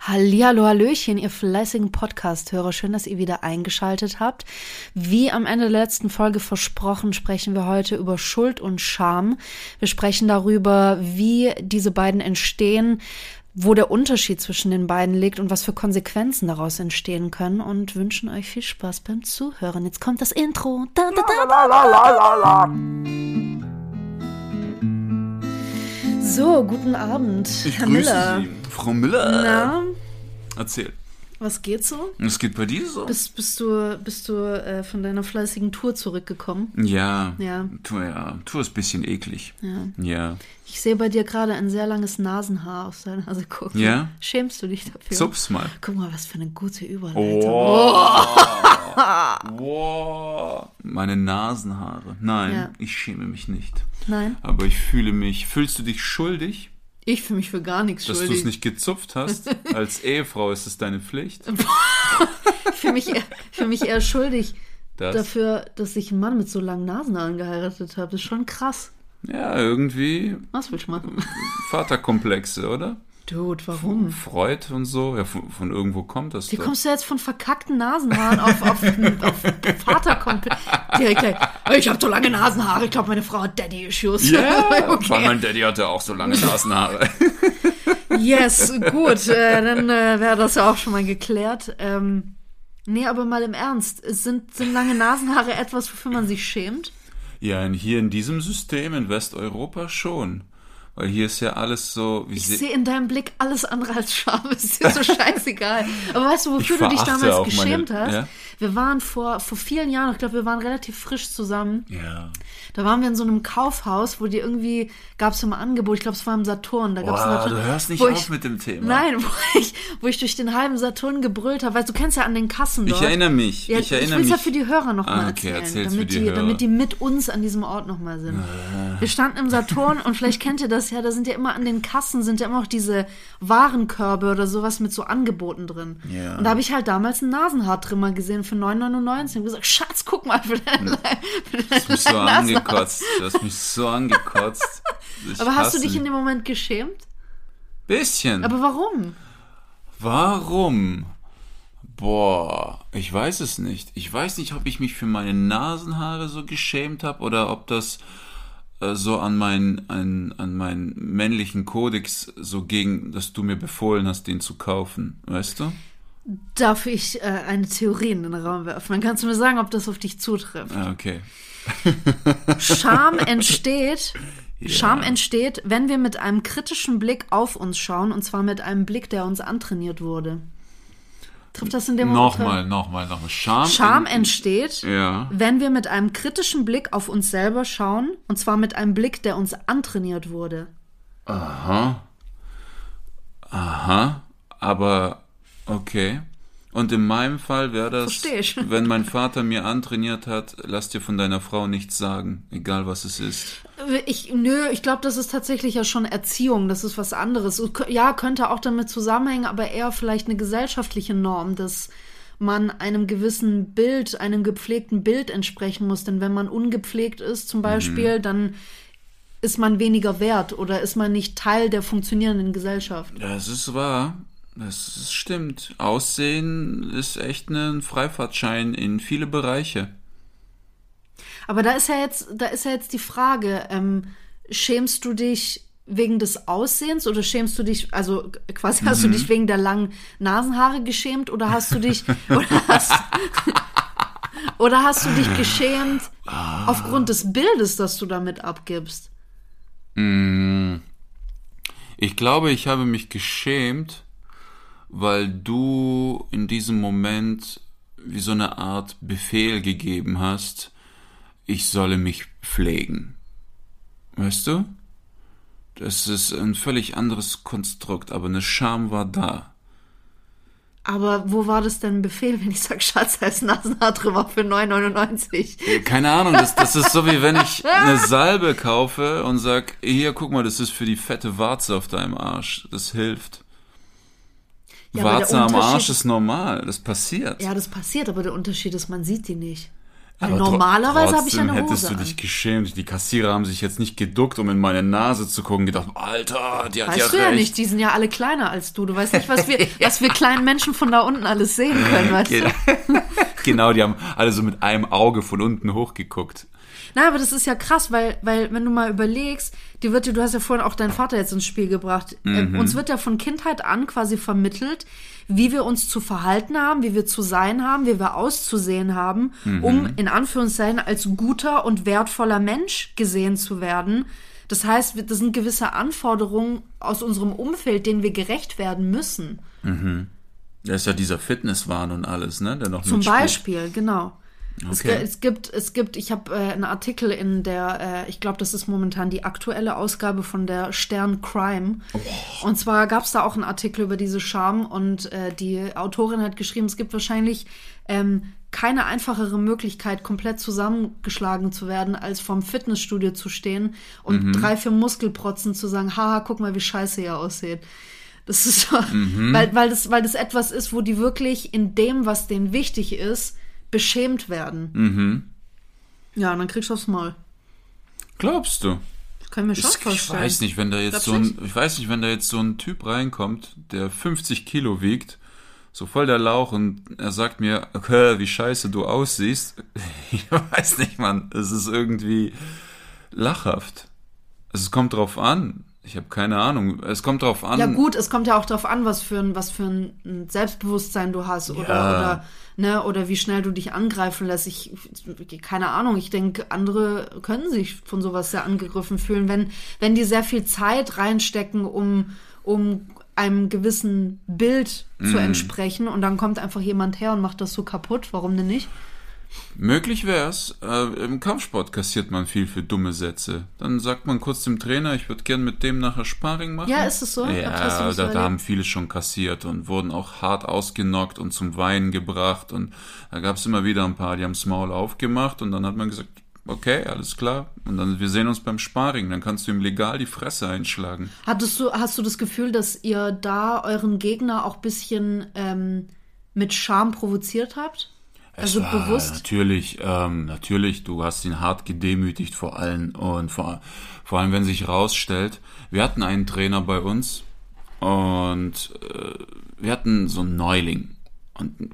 Hallihallo, Hallöchen, ihr fleißigen Podcast-Hörer. Schön, dass ihr wieder eingeschaltet habt. Wie am Ende der letzten Folge versprochen, sprechen wir heute über Schuld und Scham. Wir sprechen darüber, wie diese beiden entstehen, wo der Unterschied zwischen den beiden liegt und was für Konsequenzen daraus entstehen können und wünschen euch viel Spaß beim Zuhören. Jetzt kommt das Intro. Da, da, da. So, guten Abend, Ich Herr grüße Miller. Sie, Frau Müller. Na, Erzähl. was geht so? Es geht bei dir so? Bist, bist du, bist du äh, von deiner fleißigen Tour zurückgekommen? ja. Ja. Tu, ja. Tu ist ein bisschen eklig. Ja. Ja. Ich sehe bei dir gerade ein sehr langes Nasenhaar auf deiner Nase gucken. Ja? Schämst du dich dafür? Zups mal. Guck mal, was für eine gute Überleitung. Oh. Meine Nasenhaare. Nein, Ja. ich schäme mich nicht. Nein, Aber ich fühle mich. Fühlst du dich schuldig, ich fühle mich für gar nichts dass du schuldig. es nicht gezupft hast? Als Ehefrau ist es deine Pflicht. Ich fühle mich, eher- ich fühle mich eher schuldig Das? dafür, dass ich einen Mann mit so langen Nasenhaaren geheiratet habe. Das ist schon krass. Ja, irgendwie Was will ich machen? Vaterkomplexe, oder? Dude, warum? Freud und so. Ja, von, von irgendwo kommt das Wie doch. kommst du jetzt von verkackten Nasenhaaren auf, auf, auf Vaterkomplex? Direkt gleich, ich habe so lange Nasenhaare, ich glaube, meine Frau hat Daddy-Issues. Ja, weil okay. mein Daddy hatte auch so lange Nasenhaare. Yes, gut, äh, dann äh, wäre das ja auch schon mal geklärt. Ähm, nee, aber mal im Ernst, sind, sind lange Nasenhaare etwas, wofür man sich schämt? Ja, hier in diesem System in Westeuropa schon. Weil hier ist ja alles so, wie Ich sehe in deinem Blick alles andere als Scham, ist dir so scheißegal. Aber weißt du, wofür du dich damals auch meine- geschämt hast? ja? Wir waren vor, vor vielen Jahren, ich glaube, wir waren relativ frisch zusammen. Ja. Da waren wir in so einem Kaufhaus, wo die irgendwie, gab es so ein Angebot, ich glaube, es war im Saturn. Da gab's Boah, Saturn, du hörst nicht auf ich, mit dem Thema. Nein, wo ich, wo ich durch den halben Saturn gebrüllt habe. Weißt du, du kennst ja an den Kassen Ich dort. erinnere mich. Ja, ich erinnere will mich. ja für die Hörer nochmal Ah, okay, erzählen, damit, die die, damit die mit uns an diesem Ort nochmal sind. Wir standen im Saturn und vielleicht kennt ihr das ja, da sind ja immer an den Kassen sind ja immer auch diese Warenkörbe oder sowas mit so Angeboten drin. Ja. Und da habe ich halt damals einen Nasenhaartrimmer gesehen für 9,99 und gesagt, Schatz, guck mal für deine, für mich so angekotzt. Du hast mich so angekotzt. Ich Aber hast du dich in dem Moment geschämt? Bisschen. Aber warum? Warum? Boah, ich weiß es nicht. Ich weiß nicht, ob ich mich für meine Nasenhaare so geschämt habe oder ob das äh, so an meinen an, an meinen männlichen Kodex so ging, dass du mir befohlen hast, den zu kaufen. Weißt du? Darf ich äh, eine Theorie in den Raum werfen? Dann kannst du mir sagen, ob das auf dich zutrifft. Ah, okay. Scham entsteht, Scham entsteht, wenn wir mit einem kritischen Blick auf uns schauen, und zwar mit einem Blick, der uns antrainiert wurde. Trifft das in dem Moment? Nochmal, nochmal, nochmal. Scham. Scham in- entsteht, Ja. wenn wir mit einem kritischen Blick auf uns selber schauen, und zwar mit einem Blick, der uns antrainiert wurde. Aha. Aha. Aber okay. Und in meinem Fall wäre das, wenn mein Vater mir antrainiert hat, lass dir von deiner Frau nichts sagen, egal was es ist. Ich, nö, ich glaube, das ist tatsächlich ja schon Erziehung, das ist was anderes. Ja, könnte auch damit zusammenhängen, aber eher vielleicht eine gesellschaftliche Norm, dass man einem gewissen Bild, einem gepflegten Bild entsprechen muss. Denn wenn man ungepflegt ist zum Beispiel, dann ist man weniger wert oder ist man nicht Teil der funktionierenden Gesellschaft. Das ist wahr. Das stimmt. Aussehen ist echt ein Freifahrtschein in viele Bereiche. Aber da ist ja jetzt, da ist ja jetzt die Frage, ähm, schämst du dich wegen des Aussehens oder schämst du dich, also quasi hast du dich wegen der langen Nasenhaare geschämt oder hast du dich, oder hast, oder hast du dich geschämt aufgrund des Bildes, das du damit abgibst? Ich glaube, ich habe mich geschämt, weil du in diesem Moment wie so eine Art Befehl gegeben hast, ich solle mich pflegen. Weißt du? Das ist ein völlig anderes Konstrukt, aber eine Scham war da. Aber wo war das denn ein Befehl, wenn ich sage, Schatz, da ist Nasenhaar drüber für 9,99? Keine Ahnung, das, das ist so wie wenn ich eine Salbe kaufe und sag, hier, guck mal, das ist für die fette Warze auf deinem Arsch. Das hilft. Ja, Warze am Arsch ist normal, das passiert. Ja, das passiert, aber der Unterschied ist, man sieht die nicht. Weil Aber normalerweise habe ich ja eine hättest Hose du an. dich geschämt. Die Kassierer haben sich jetzt nicht geduckt, um in meine Nase zu gucken, gedacht, Alter, die hat Weißt ja du ja recht. nicht, die sind ja alle kleiner als du. Du weißt nicht, was wir, was wir kleinen Menschen von da unten alles sehen können, weißt Genau. du? genau, die haben alle so mit einem Auge von unten hochgeguckt. Na, aber das ist ja krass, weil, weil, wenn du mal überlegst, die wird, dir- du hast ja vorhin auch deinen Vater jetzt ins Spiel gebracht. Ähm, uns wird ja von Kindheit an quasi vermittelt, wie wir uns zu verhalten haben, wie wir zu sein haben, wie wir auszusehen haben, um in Anführungszeichen als guter und wertvoller Mensch gesehen zu werden. Das heißt, das sind gewisse Anforderungen aus unserem Umfeld, denen wir gerecht werden müssen. Da ist ja dieser Fitnesswahn und alles, ne? Der noch Zum. Beispiel, genau. Es, Okay. ge- es gibt, es gibt, ich habe äh, einen Artikel in der, äh, ich glaube, das ist momentan die aktuelle Ausgabe von der Stern Crime. Und zwar gab es da auch einen Artikel über diese Scham und äh, die Autorin hat geschrieben, es gibt wahrscheinlich ähm, keine einfachere Möglichkeit, komplett zusammengeschlagen zu werden, als vorm Fitnessstudio zu stehen und drei, vier Muskelprotzen zu sagen, haha, guck mal, wie scheiße ihr aussieht. Das ist so, weil, weil, das, weil das etwas ist, wo die wirklich in dem, was denen wichtig ist, beschämt werden. Mhm. Ja, und dann kriegst du aufs Maul. Glaubst du? Das kann ich mir schon Ich, ich vorstellen. weiß nicht, wenn da jetzt Glaubst so ein, ich weiß nicht, wenn da jetzt so ein Typ reinkommt, der 50 Kilo wiegt, so voll der Lauch und er sagt mir, okay, wie scheiße du aussiehst. Ich weiß nicht, Mann. Es ist irgendwie lachhaft. Also es kommt drauf an. Ich habe keine Ahnung. Es kommt drauf an. Ja gut, es kommt ja auch darauf an, was für ein, was für ein Selbstbewusstsein du hast oder, Ja. oder, ne, oder wie schnell du dich angreifen lässt. Ich, keine Ahnung, ich denke, andere können sich von sowas sehr angegriffen fühlen, wenn, wenn die sehr viel Zeit reinstecken, um, um einem gewissen Bild Mhm. zu entsprechen und dann kommt einfach jemand her und macht das so kaputt. Warum denn nicht? Möglich wär's. Äh, Im Kampfsport kassiert man viel für dumme Sätze. Dann sagt man kurz dem Trainer, ich würde gern mit dem nachher Sparring machen. Ja, ist es so? Ja, da, da haben viele schon kassiert und wurden auch hart ausgenockt und zum Weinen gebracht. Und da gab's immer wieder ein paar, die haben's Maul aufgemacht und dann hat man gesagt, okay, alles klar. Und dann, wir sehen uns beim Sparring, dann kannst du ihm legal die Fresse einschlagen. Hattest du, hast du das Gefühl, dass ihr da euren Gegner auch bisschen ähm, mit Scham provoziert habt? Also war bewusst? Natürlich, ähm, natürlich, du hast ihn hart gedemütigt vor allem und vor, vor allem, wenn sich rausstellt, wir hatten einen Trainer bei uns und äh, wir hatten so einen Neuling. Und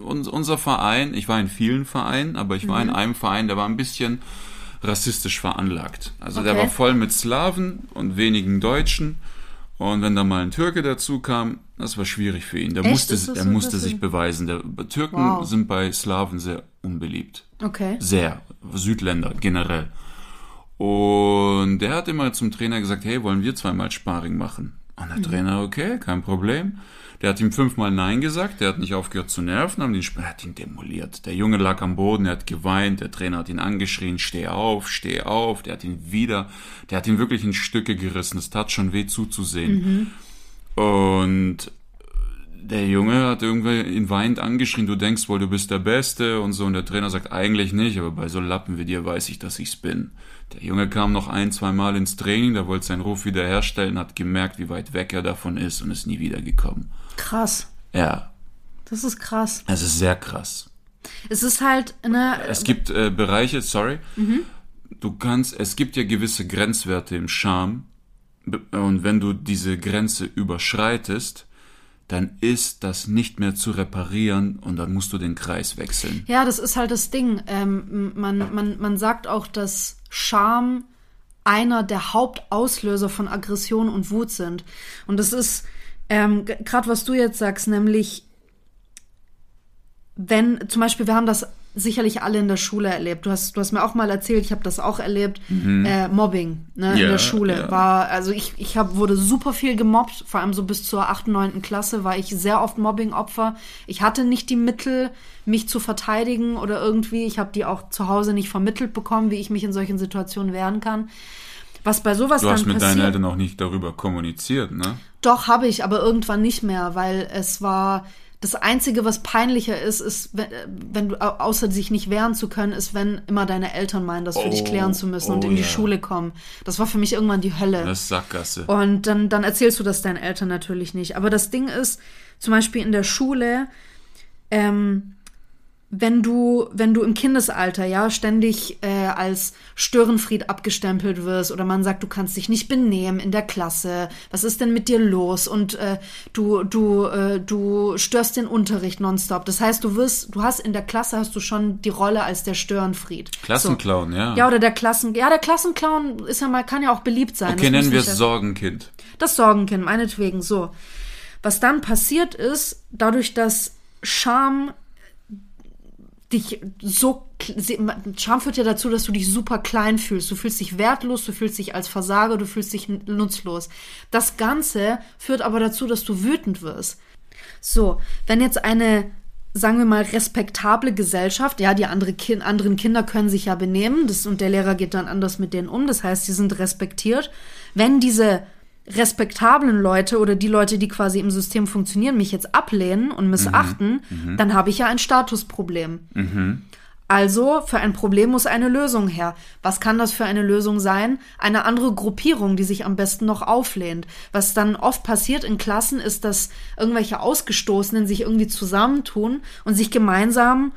uns, unser Verein, ich war in vielen Vereinen, aber ich Mhm. war in einem Verein, der war ein bisschen rassistisch veranlagt. Also der Okay. war voll mit Slawen und wenigen Deutschen. Und wenn da mal ein Türke dazu kam, das war schwierig für ihn. Der Echt? musste, er so musste sich beweisen. Der, Türken Wow. sind bei Slawen sehr unbeliebt. Okay. Sehr. Südländer generell. Und der hat immer zum Trainer gesagt, hey, wollen wir zweimal Sparring machen? Und der Trainer, okay, kein Problem. Der hat ihm fünfmal Nein gesagt, der hat nicht aufgehört zu nerven, haben den Sp- er hat ihn demoliert. Der Junge lag am Boden, er hat geweint, der Trainer hat ihn angeschrien, steh auf, steh auf, der hat ihn wieder, der hat ihn wirklich in Stücke gerissen, es tat schon weh zuzusehen. Und der Junge hat irgendwie ihn weinend angeschrien, du denkst wohl, du bist der Beste und so. Und der Trainer sagt, eigentlich nicht, aber bei so Lappen wie dir weiß ich, dass ich's bin. Der Junge kam noch ein, zwei Mal ins Training, der wollte seinen Ruf wiederherstellen, hat gemerkt, wie weit weg er davon ist und ist nie wiedergekommen. Krass. Ja, Das ist krass. es ist sehr krass. Es ist halt, ne, Es gibt äh, Bereiche, sorry, du kannst, es gibt ja gewisse Grenzwerte im Charme und wenn du diese Grenze überschreitest, dann ist das nicht mehr zu reparieren und dann musst du den Kreis wechseln. ja, das ist halt das Ding. Ähm, man, man, man sagt auch, dass Scham einer der Hauptauslöser von Aggression und Wut sind. Und das ist ähm, gerade, was du jetzt sagst, nämlich wenn zum Beispiel, wir haben das sicherlich alle in der Schule erlebt. Du hast, du hast mir auch mal erzählt, ich habe das auch erlebt. Äh, Mobbing ne, in Ja, der Schule ja. war, also ich, ich hab, wurde super viel gemobbt, vor allem so bis zur 8., 9. Klasse war ich sehr oft Mobbing-Opfer. Ich hatte nicht die Mittel, mich zu verteidigen oder irgendwie. Ich habe die auch zu Hause nicht vermittelt bekommen, wie ich mich in solchen Situationen wehren kann. Was bei sowas Du dann hast mit passiert. deinen Eltern auch nicht darüber kommuniziert, ne? Doch, habe ich, aber irgendwann nicht mehr, weil es war. Das Einzige, was peinlicher ist, ist, wenn, wenn du, au- außer sich nicht wehren zu können, ist, wenn immer deine Eltern meinen, das für dich Oh, klären zu müssen und oh in die. Schule kommen. Das war für mich irgendwann die Hölle. Das ist Sackgasse. Und dann, dann erzählst du das deinen Eltern natürlich nicht. Aber das Ding ist, zum Beispiel in der Schule, ähm, wenn du, wenn du im Kindesalter ja ständig äh, als Störenfried abgestempelt wirst oder man sagt, du kannst dich nicht benehmen in der Klasse, was ist denn mit dir los? Und äh, du, du, äh, du störst den Unterricht nonstop. Das heißt, du wirst, du hast in der Klasse hast du schon die Rolle als der Störenfried. Klassenclown, ja. Ja, oder der Klassen, ja, der Klassenclown ist ja mal, kann ja auch beliebt sein. okay, Das nennen wir es Sorgenkind. das Sorgenkind, meinetwegen so. Was dann passiert ist, dadurch, dass Scham dich so Scham führt ja dazu, dass du dich super klein fühlst. Du fühlst dich wertlos, du fühlst dich als Versager, du fühlst dich nutzlos. Das Ganze führt aber dazu, dass du wütend wirst. So, wenn jetzt eine, sagen wir mal, respektable Gesellschaft, ja, die andere kind, anderen Kinder können sich ja benehmen, das, und der Lehrer geht dann anders mit denen um, das heißt, sie sind respektiert. Wenn diese respektablen Leute oder die Leute, die quasi im System funktionieren, mich jetzt ablehnen und missachten, dann habe ich ja ein Statusproblem. Also für ein Problem muss eine Lösung her. Was kann das für eine Lösung sein? Eine andere Gruppierung, die sich am besten noch auflehnt. Was dann oft passiert in Klassen ist, dass irgendwelche Ausgestoßenen sich irgendwie zusammentun und sich gemeinsam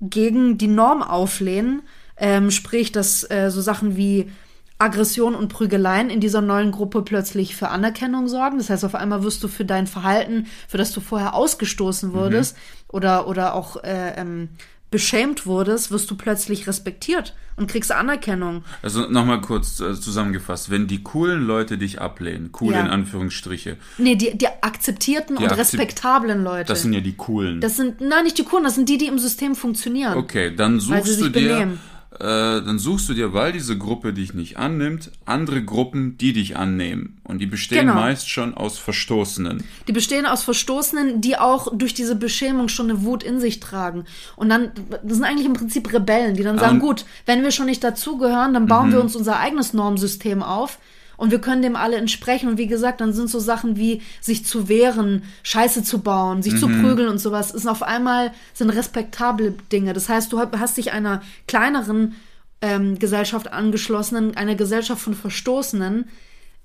gegen die Norm auflehnen. Ähm, sprich, dass äh, so Sachen wie Aggression und Prügeleien in dieser neuen Gruppe plötzlich für Anerkennung sorgen. Das heißt, auf einmal wirst du für dein Verhalten, für das du vorher ausgestoßen wurdest oder, oder auch äh, ähm, beschämt wurdest, wirst du plötzlich respektiert und kriegst Anerkennung. Also nochmal kurz äh, zusammengefasst. Wenn die coolen Leute dich ablehnen, cool Ja. in Anführungsstriche, Nee, die, die akzeptierten und akzep- respektablen Leute. das sind ja die coolen. das sind, nein, nicht die Kunden, das sind die, die im System funktionieren. Okay, dann suchst du dir, benehmen. Äh, dann suchst du dir, weil diese Gruppe dich nicht annimmt, andere Gruppen, die dich annehmen. Und die bestehen Genau. meist schon aus Verstoßenen. Die bestehen aus Verstoßenen, die auch durch diese Beschämung schon eine Wut in sich tragen. Und dann, das sind eigentlich im Prinzip Rebellen, die dann sagen, Ähm. gut, wenn wir schon nicht dazugehören, dann bauen wir uns unser eigenes Normsystem auf. Und wir können dem alle entsprechen. Und wie gesagt, dann sind so Sachen wie sich zu wehren, Scheiße zu bauen, sich zu prügeln und sowas, ist auf einmal, sind respektable Dinge. Das heißt, du hast dich einer kleineren ähm, Gesellschaft angeschlossen, einer Gesellschaft von Verstoßenen,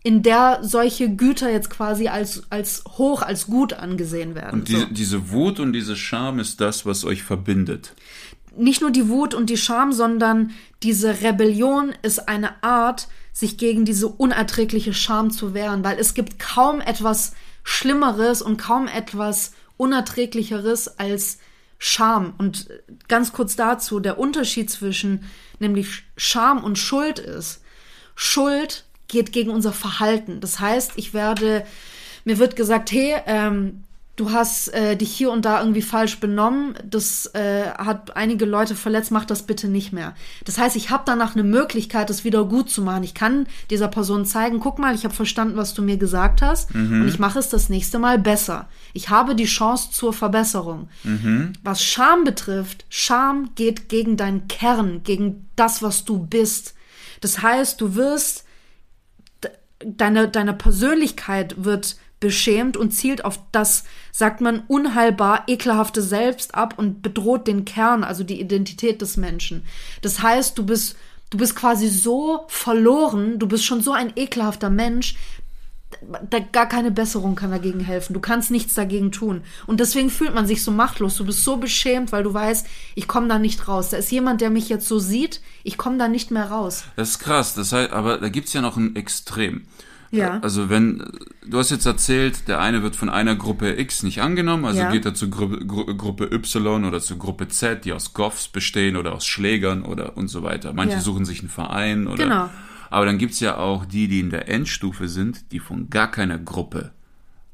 in der solche Güter jetzt quasi als, als hoch, als gut angesehen werden. Und die, diese Wut und diese Scham ist das, was euch verbindet. Nicht nur die Wut und die Scham, sondern diese Rebellion ist eine Art, sich gegen diese unerträgliche Scham zu wehren, weil es gibt kaum etwas Schlimmeres und kaum etwas Unerträglicheres als Scham. Und ganz kurz dazu, der Unterschied zwischen nämlich Scham und Schuld ist, Schuld geht gegen unser Verhalten. Das heißt, ich werde, mir wird gesagt, hey, ähm, du hast äh, dich hier und da irgendwie falsch benommen, das äh, hat einige Leute verletzt, mach das bitte nicht mehr. Das heißt, ich habe danach eine Möglichkeit, das wieder gut zu machen. Ich kann dieser Person zeigen, guck mal, ich habe verstanden, was du mir gesagt hast und ich mache es das nächste Mal besser. Ich habe die Chance zur Verbesserung. Was Scham betrifft, Scham geht gegen deinen Kern, gegen das, was du bist. Das heißt, du wirst deine, deine Persönlichkeit wird beschämt und zielt auf das, sagt man, unheilbar ekelhafte Selbst ab und bedroht den Kern, also die Identität des Menschen. Das heißt, du bist, du bist quasi so verloren, du bist schon so ein ekelhafter Mensch, da, gar keine Besserung kann dagegen helfen. Du kannst nichts dagegen tun. Und deswegen fühlt man sich so machtlos. Du bist so beschämt, weil du weißt, ich komme da nicht raus. Da ist jemand, der mich jetzt so sieht, ich komme da nicht mehr raus. Das ist krass. Das heißt, aber da gibt's ja noch ein Extrem. Ja. Also wenn, du hast jetzt erzählt, der eine wird von einer Gruppe X nicht angenommen, also Ja. geht er zur Gru Gru Gruppe Y oder zur Gruppe Z, die aus Goffs bestehen oder aus Schlägern oder und so weiter. Manche Ja. suchen sich einen Verein oder. Genau. Aber dann gibt's ja auch die, die in der Endstufe sind, die von gar keiner Gruppe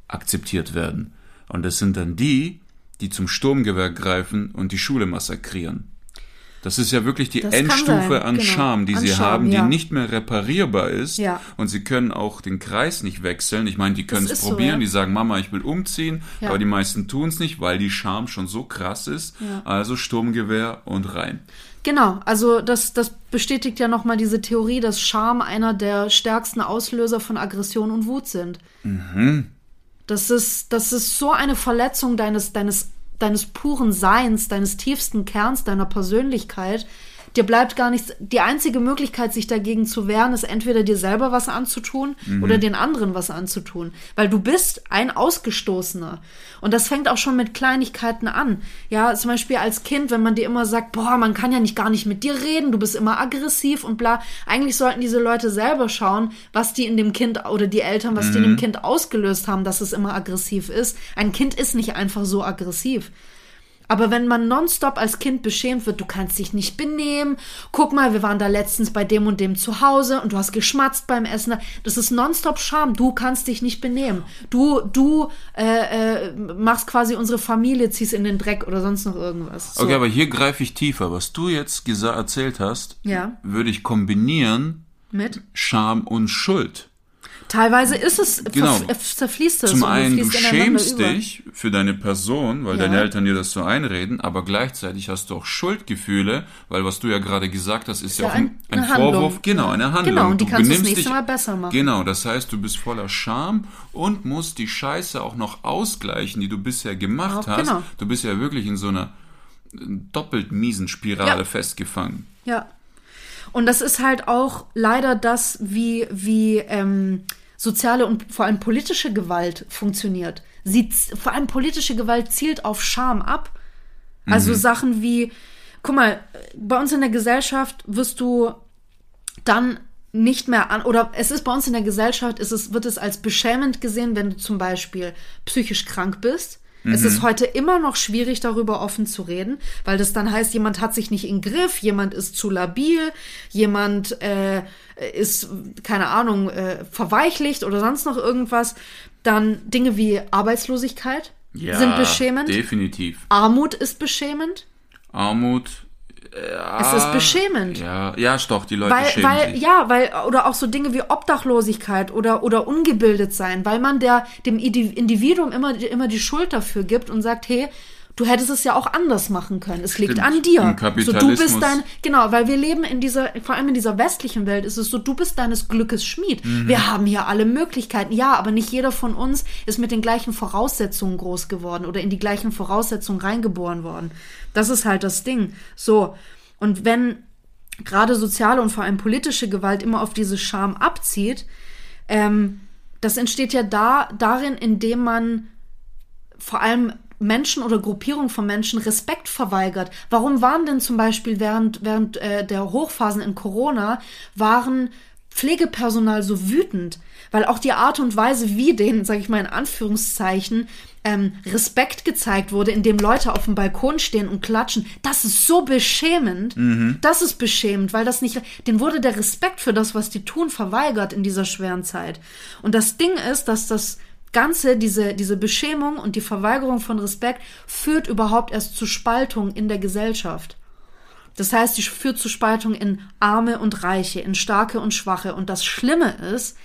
akzeptiert werden. Und das sind dann die, die zum Sturmgewehr greifen und die Schule massakrieren. Das ist ja wirklich die Das Endstufe an genau. Charme, die An sie Charme, haben, die ja. nicht mehr reparierbar ist. Ja. Und sie können auch den Kreis nicht wechseln. Ich meine, die können es ist so, probieren, ja. die sagen, Mama, ich will umziehen, aber die meisten tun es nicht, weil die Charme schon so krass ist. Also Sturmgewehr und rein. Genau, also das, das bestätigt ja nochmal diese Theorie, dass Scham einer der stärksten Auslöser von Aggression und Wut sind. Das ist, das ist so eine Verletzung deines, deines, deines puren Seins, deines tiefsten Kerns, deiner Persönlichkeit. Dir bleibt gar nichts. Die einzige Möglichkeit, sich dagegen zu wehren, ist entweder dir selber was anzutun oder den anderen was anzutun. Weil du bist ein Ausgestoßener. Und das fängt auch schon mit Kleinigkeiten an. Ja, zum Beispiel als Kind, wenn man dir immer sagt, boah, man kann ja nicht gar nicht mit dir reden, du bist immer aggressiv und bla. Eigentlich sollten diese Leute selber schauen, was die in dem Kind oder die Eltern, was die in dem Kind ausgelöst haben, dass es immer aggressiv ist. Ein Kind ist nicht einfach so aggressiv. Aber wenn man nonstop als Kind beschämt wird, du kannst dich nicht benehmen, guck mal, wir waren da letztens bei dem und dem zu Hause und du hast geschmatzt beim Essen, das ist nonstop Scham, du kannst dich nicht benehmen. Du, du äh, äh, machst quasi unsere Familie, ziehst in den Dreck oder sonst noch irgendwas. So. Okay, aber hier greife ich tiefer. Was du jetzt erzählt hast, Ja. würde ich kombinieren Mit? Scham und Schuld. Teilweise ist es, Genau. äh, zerfließt es Zum einen, du schämst über. dich für deine Person, weil Ja. deine Eltern dir das so einreden, aber gleichzeitig hast du auch Schuldgefühle, weil was du ja gerade gesagt hast, ist ja, Ja, auch ein, ein-. Vorwurf, genau, eine Handlung. Genau, und die Du kannst du das nächste Mal besser machen. Genau, das heißt, du bist voller Scham und musst die Scheiße auch noch ausgleichen, die du bisher gemacht Auch, hast. genau. Du bist ja wirklich in so einer äh, doppelt miesen Spirale Ja. festgefangen. Ja. Und das ist halt auch leider das, wie, wie ähm, soziale und vor allem politische Gewalt funktioniert. Sie, vor allem politische Gewalt zielt auf Scham ab. Also Sachen wie, guck mal, bei uns in der Gesellschaft wirst du dann nicht mehr an, oder es ist bei uns in der Gesellschaft, ist es, wird es als beschämend gesehen, wenn du zum Beispiel psychisch krank bist. Es ist heute immer noch schwierig, darüber offen zu reden, weil das dann heißt, jemand hat sich nicht im Griff, jemand ist zu labil, jemand äh, ist, keine Ahnung, äh, verweichlicht oder sonst noch irgendwas. Dann Dinge wie Arbeitslosigkeit Ja, sind beschämend. definitiv. Armut ist beschämend. Armut. Es ist beschämend. Ja, ja, doch, die Leute Weil, schämen weil, sich. ja, weil, oder auch so Dinge wie Obdachlosigkeit oder, oder ungebildet sein, weil man der, dem Indi- Individuum immer, immer die Schuld dafür gibt und sagt, hey, du hättest es ja auch anders machen können. Es liegt Stimmt. an dir. So, du bist dein, genau, weil wir leben in dieser, vor allem in dieser westlichen Welt ist es so, du bist deines Glückes Schmied. Mhm. Wir haben hier alle Möglichkeiten. Ja, aber nicht jeder von uns ist mit den gleichen Voraussetzungen groß geworden oder in die gleichen Voraussetzungen reingeboren worden. Das ist halt das Ding. So. Und wenn gerade soziale und vor allem politische Gewalt immer auf diese Scham abzieht, ähm, das entsteht ja da, darin, indem man vor allem Menschen oder Gruppierungen von Menschen Respekt verweigert. Warum waren denn zum Beispiel während, während äh, der Hochphasen in Corona, waren Pflegepersonal so wütend? Weil auch die Art und Weise, wie denen, sage ich mal in Anführungszeichen, ähm, Respekt gezeigt wurde, indem Leute auf dem Balkon stehen und klatschen, das ist so beschämend. Das ist beschämend, weil das nicht, denen wurde der Respekt für das, was die tun, verweigert in dieser schweren Zeit. Und das Ding ist, dass das Ganze, diese, diese Beschämung und die Verweigerung von Respekt führt überhaupt erst zu Spaltung in der Gesellschaft. Das heißt, die führt zu Spaltung in Arme und Reiche, in Starke und Schwache. Und das Schlimme ist,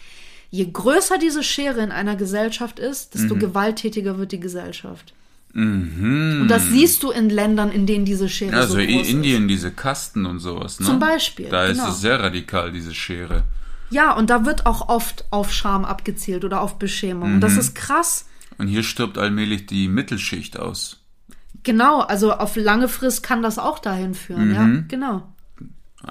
je größer diese Schere in einer Gesellschaft ist, desto gewalttätiger wird die Gesellschaft. Und das siehst du in Ländern, in denen diese Schere Also so in groß Indien diese Kasten und sowas, ne? Zum Beispiel, Da ist genau. es sehr radikal, diese Schere. Ja, und da wird auch oft auf Scham abgezielt oder auf Beschämung. Und das ist krass. Und hier stirbt allmählich die Mittelschicht aus. Genau, also auf lange Frist kann das auch dahin führen, ja, genau.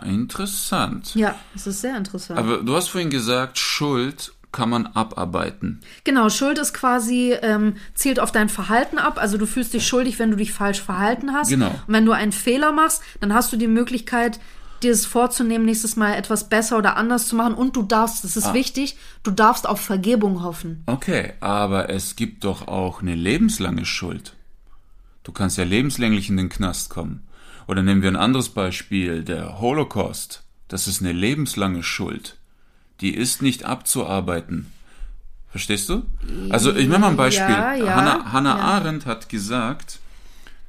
Interessant. Ja, das ist sehr interessant. Aber du hast vorhin gesagt, Schuld kann man abarbeiten. Genau, Schuld ist quasi, ähm, zielt auf dein Verhalten ab. Also du fühlst dich schuldig, wenn du dich falsch verhalten hast. Genau. Und wenn du einen Fehler machst, dann hast du die Möglichkeit, dir es vorzunehmen, nächstes Mal etwas besser oder anders zu machen. Und du darfst, das ist Ah. wichtig, du darfst auf Vergebung hoffen. Okay, aber es gibt doch auch eine lebenslange Schuld. Du kannst ja lebenslänglich in den Knast kommen. Oder nehmen wir ein anderes Beispiel, der Holocaust. Das ist eine lebenslange Schuld. Die ist nicht abzuarbeiten. Verstehst du? Also ich nenne mal ein Beispiel. Ja, ja, Hannah, Hannah ja. Arendt hat gesagt,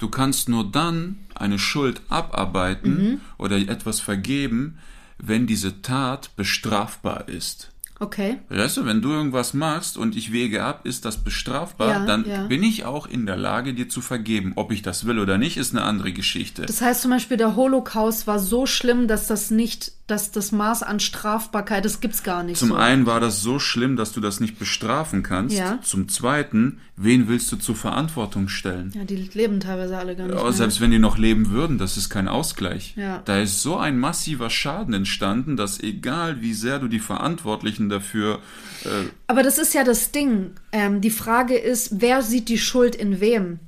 Du kannst nur dann eine Schuld abarbeiten Mhm. oder etwas vergeben, wenn diese Tat bestrafbar ist. Okay. Weißt du, wenn du irgendwas machst und ich wege ab, ist das bestrafbar, Ja, dann ja. bin ich auch in der Lage, dir zu vergeben. Ob ich das will oder nicht, ist eine andere Geschichte. Das heißt zum Beispiel, der Holocaust war so schlimm, dass das nicht, dass das Maß an Strafbarkeit, das gibt's gar nicht. Zum so. einen war das so schlimm, dass du das nicht bestrafen kannst. Ja. Zum zweiten, wen willst du zur Verantwortung stellen? Ja, die leben teilweise alle gar nicht. Ja, selbst wenn die noch leben würden, das ist kein Ausgleich. Ja. Da ist so ein massiver Schaden entstanden, dass egal wie sehr du die Verantwortlichen dafür äh, Aber das ist ja das Ding. Ähm, die Frage ist, wer sieht die Schuld in wem?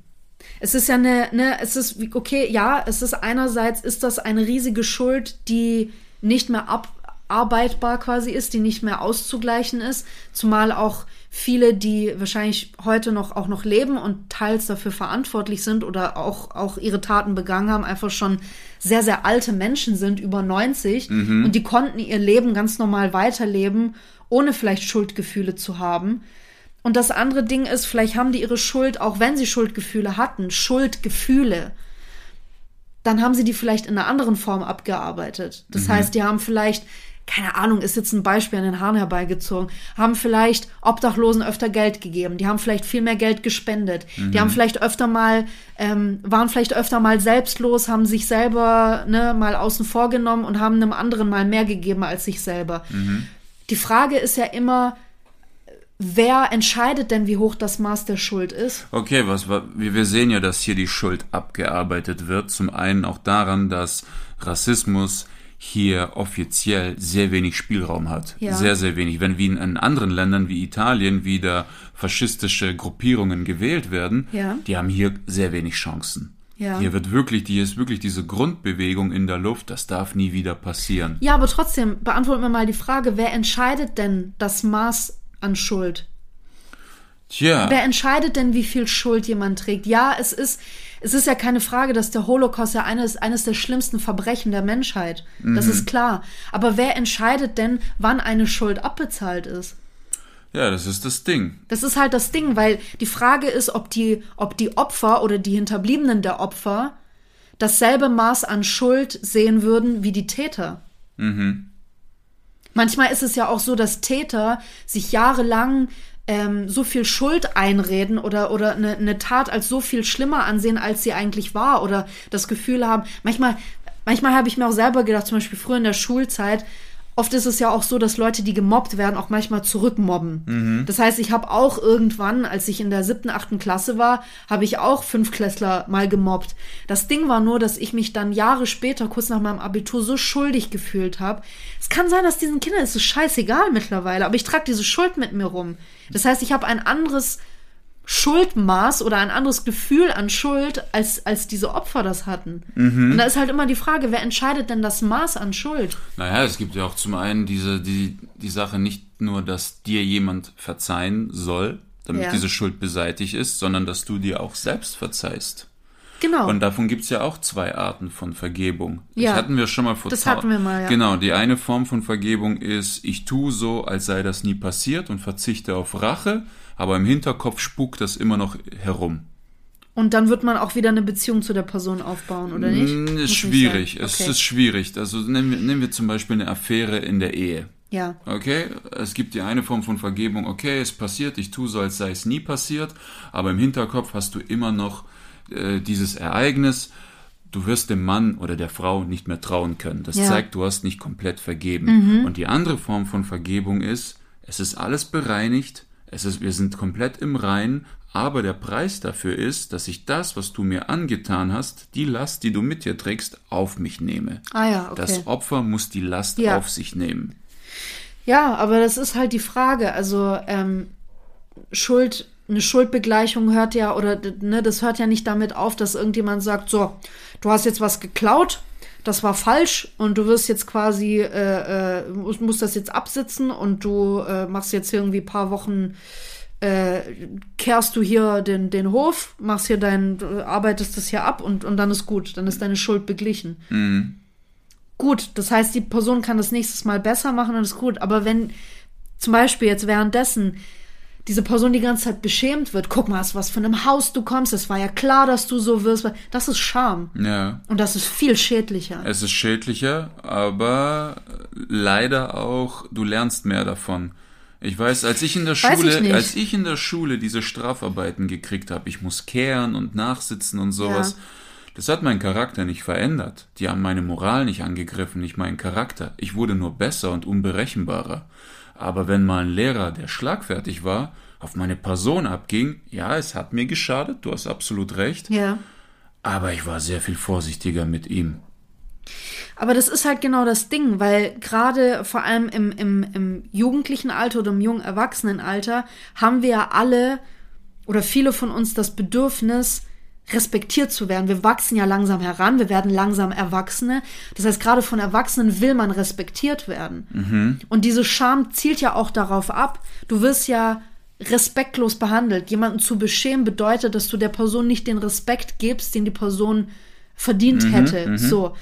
Es ist ja eine, ne, es ist, okay, ja, es ist einerseits, ist das eine riesige Schuld, die nicht mehr abarbeitbar quasi ist, die nicht mehr auszugleichen ist, zumal auch viele, die wahrscheinlich heute noch auch noch leben und teils dafür verantwortlich sind oder auch auch ihre Taten begangen haben, einfach schon sehr sehr alte Menschen sind, über 90 und die konnten ihr Leben ganz normal weiterleben, ohne vielleicht Schuldgefühle zu haben. Und das andere Ding ist, vielleicht haben die ihre Schuld, auch wenn sie Schuldgefühle hatten, Schuldgefühle, dann haben sie die vielleicht in einer anderen Form abgearbeitet. Das heißt, die haben vielleicht, keine Ahnung, ist jetzt ein Beispiel an den Haaren herbeigezogen, haben vielleicht Obdachlosen öfter Geld gegeben, die haben vielleicht viel mehr Geld gespendet, die haben vielleicht öfter mal, ähm, waren vielleicht öfter mal selbstlos, haben sich selber ne, mal außen vor genommen und haben einem anderen mal mehr gegeben als sich selber. Die Frage ist ja immer, wer entscheidet denn, wie hoch das Maß der Schuld ist? Okay, was wa- wir sehen ja, dass hier die Schuld abgearbeitet wird. Zum einen auch daran, dass Rassismus hier offiziell sehr wenig Spielraum hat. Ja. Sehr, sehr wenig. Wenn wie in, anderen Ländern wie Italien wieder faschistische Gruppierungen gewählt werden, Ja. die haben hier sehr wenig Chancen. Ja. Hier wird wirklich, die ist wirklich diese Grundbewegung in der Luft, das darf nie wieder passieren. Ja, aber trotzdem, beantworten wir mal die Frage, wer entscheidet denn das Maß an Schuld? Tja, Wer entscheidet denn, wie viel Schuld jemand trägt? Ja, es ist, es ist ja keine Frage, dass der Holocaust ja eines, eines der schlimmsten Verbrechen der Menschheit. Das ist klar. Aber wer entscheidet denn, wann eine Schuld abbezahlt ist? ja, das ist das Ding. Das ist halt das Ding, weil die Frage ist, ob die, ob die Opfer oder die Hinterbliebenen der Opfer dasselbe Maß an Schuld sehen würden wie die Täter. Manchmal ist es ja auch so, dass Täter sich jahrelang ähm, so viel Schuld einreden oder, oder eine, eine Tat als so viel schlimmer ansehen, als sie eigentlich war oder das Gefühl haben, manchmal, manchmal habe ich mir auch selber gedacht, zum Beispiel früher in der Schulzeit, oft ist es ja auch so, dass Leute, die gemobbt werden, auch manchmal zurückmobben. Das heißt, ich habe auch irgendwann, als ich in der siebten, achten Klasse war, habe ich auch Fünfklässler mal gemobbt. Das Ding war nur, dass ich mich dann Jahre später, kurz nach meinem Abitur, so schuldig gefühlt habe. Es kann sein, dass diesen Kindern ist es scheißegal mittlerweile, aber ich trage diese Schuld mit mir rum. Das heißt, ich habe ein anderes Schuldmaß oder ein anderes Gefühl an Schuld, als, als diese Opfer das hatten. Und da ist halt immer die Frage, wer entscheidet denn das Maß an Schuld? Naja, es gibt ja auch zum einen diese, die, die Sache nicht nur, dass dir jemand verzeihen soll, damit Ja. diese Schuld beseitigt ist, sondern dass du dir auch selbst verzeihst. Genau. Und davon gibt's ja auch zwei Arten von Vergebung. Ja. Das hatten wir schon mal vor Das hatten wir mal, ja. Genau, die eine Form von Vergebung ist, ich tue so, als sei das nie passiert und verzichte auf Rache, aber im Hinterkopf spukt das immer noch herum. Und dann wird man auch wieder eine Beziehung zu der Person aufbauen, oder nicht? Mm, Ist nicht schwierig, es Okay. ist schwierig. Also nehmen wir, nehmen wir zum Beispiel eine Affäre in der Ehe. Ja. Okay, es gibt die eine Form von Vergebung, okay, es passiert, ich tue so, als sei es nie passiert, aber im Hinterkopf hast du immer noch äh, dieses Ereignis, du wirst dem Mann oder der Frau nicht mehr trauen können. Das Ja. Mhm. zeigt, du hast nicht komplett vergeben. Und die andere Form von Vergebung ist, es ist alles bereinigt, es ist, wir sind komplett im Rein, aber der Preis dafür ist, dass ich das, was du mir angetan hast, die Last, die du mit dir trägst, auf mich nehme. Ah ja, okay. Das Opfer muss die Last Ja. auf sich nehmen. Ja, aber das ist halt die Frage. Also ähm, Schuld, eine Schuldbegleichung hört ja, oder ne, das hört ja nicht damit auf, dass irgendjemand sagt, so, du hast jetzt was geklaut, das war falsch und du wirst jetzt quasi, äh, äh, musst, musst das jetzt absitzen und du äh, machst jetzt irgendwie ein paar Wochen, äh, kehrst du hier den, den Hof, machst hier dein, arbeitest das hier ab und, und dann ist gut, dann ist deine Schuld beglichen. Gut, das heißt, die Person kann das nächstes Mal besser machen und ist gut. Aber wenn zum Beispiel jetzt währenddessen diese Person die ganze Zeit beschämt wird. Guck mal, aus was von einem Haus du kommst. Es war ja klar, dass du so wirst. Das ist Scham. Ja. Und das ist viel schädlicher. Es ist schädlicher, aber leider auch, du lernst mehr davon. Ich weiß, als ich in der ich Schule, nicht. als ich in der Schule diese Strafarbeiten gekriegt habe, ich muss kehren und nachsitzen und sowas, Ja. das hat meinen Charakter nicht verändert. Die haben meine Moral nicht angegriffen, nicht meinen Charakter. Ich wurde nur besser und unberechenbarer. Aber wenn mal ein Lehrer, der schlagfertig war, auf meine Person abging, ja, es hat mir geschadet, du hast absolut recht, Ja. aber ich war sehr viel vorsichtiger mit ihm. Aber das ist halt genau das Ding, weil gerade vor allem im, im, im jugendlichen Alter oder im jungen Erwachsenenalter haben wir ja alle oder viele von uns das Bedürfnis, respektiert zu werden. Wir wachsen ja langsam heran, wir werden langsam Erwachsene. Das heißt, gerade von Erwachsenen will man respektiert werden. Und diese Scham zielt ja auch darauf ab. Du wirst ja respektlos behandelt. Jemanden zu beschämen bedeutet, dass du der Person nicht den Respekt gibst, den die Person verdient hätte. So.